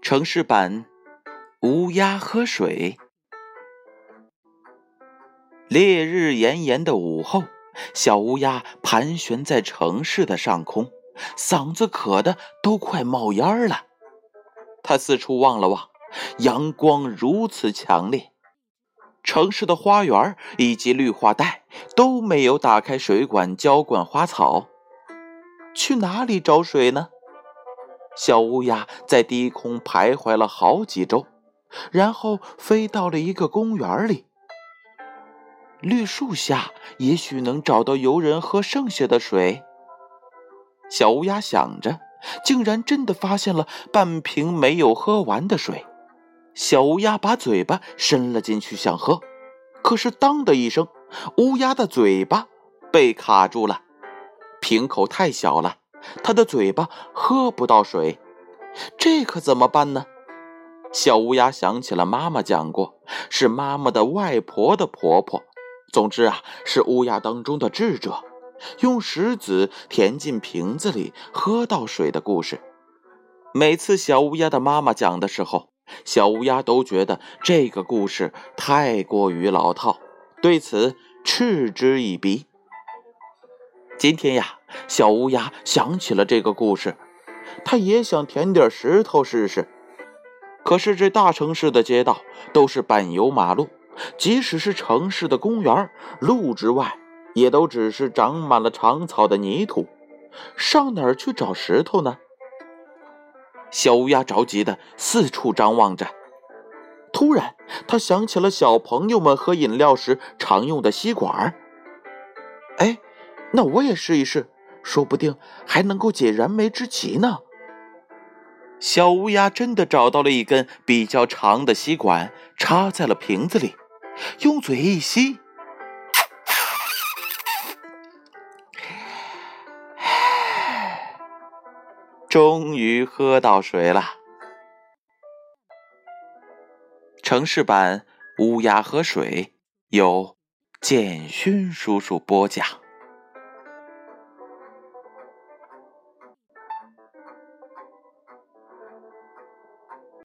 城市版乌鸦喝水。烈日炎炎的午后，小乌鸦盘旋在城市的上空，嗓子渴的都快冒烟了。它四处望了望，阳光如此强烈，城市的花园以及绿化带都没有打开水管浇灌花草，去哪里找水呢？小乌鸦在低空徘徊了好几周，然后飞到了一个公园里。绿树下也许能找到游人喝剩下的水。小乌鸦想着，竟然真的发现了半瓶没有喝完的水。小乌鸦把嘴巴伸了进去，想喝，可是当的一声，乌鸦的嘴巴被卡住了，瓶口太小了。它的嘴巴喝不到水，这可怎么办呢？小乌鸦想起了妈妈讲过，是妈妈的外婆的婆婆，总之啊，是乌鸦当中的智者，用石子填进瓶子里喝到水的故事。每次小乌鸦的妈妈讲的时候，小乌鸦都觉得这个故事太过于老套，对此嗤之以鼻。今天呀，小乌鸦想起了这个故事，它也想填点石头试试。可是这大城市的街道都是柏油马路，即使是城市的公园，路之外也都只是长满了长草的泥土，上哪儿去找石头呢？小乌鸦着急的四处张望着。突然，他想起了小朋友们喝饮料时常用的吸管。哎。那我也试一试，说不定还能够解燃眉之急呢。小乌鸦真的找到了一根比较长的吸管，插在了瓶子里，用嘴一吸，终于喝到水了。城市版《乌鸦喝水》由建勋叔叔播讲。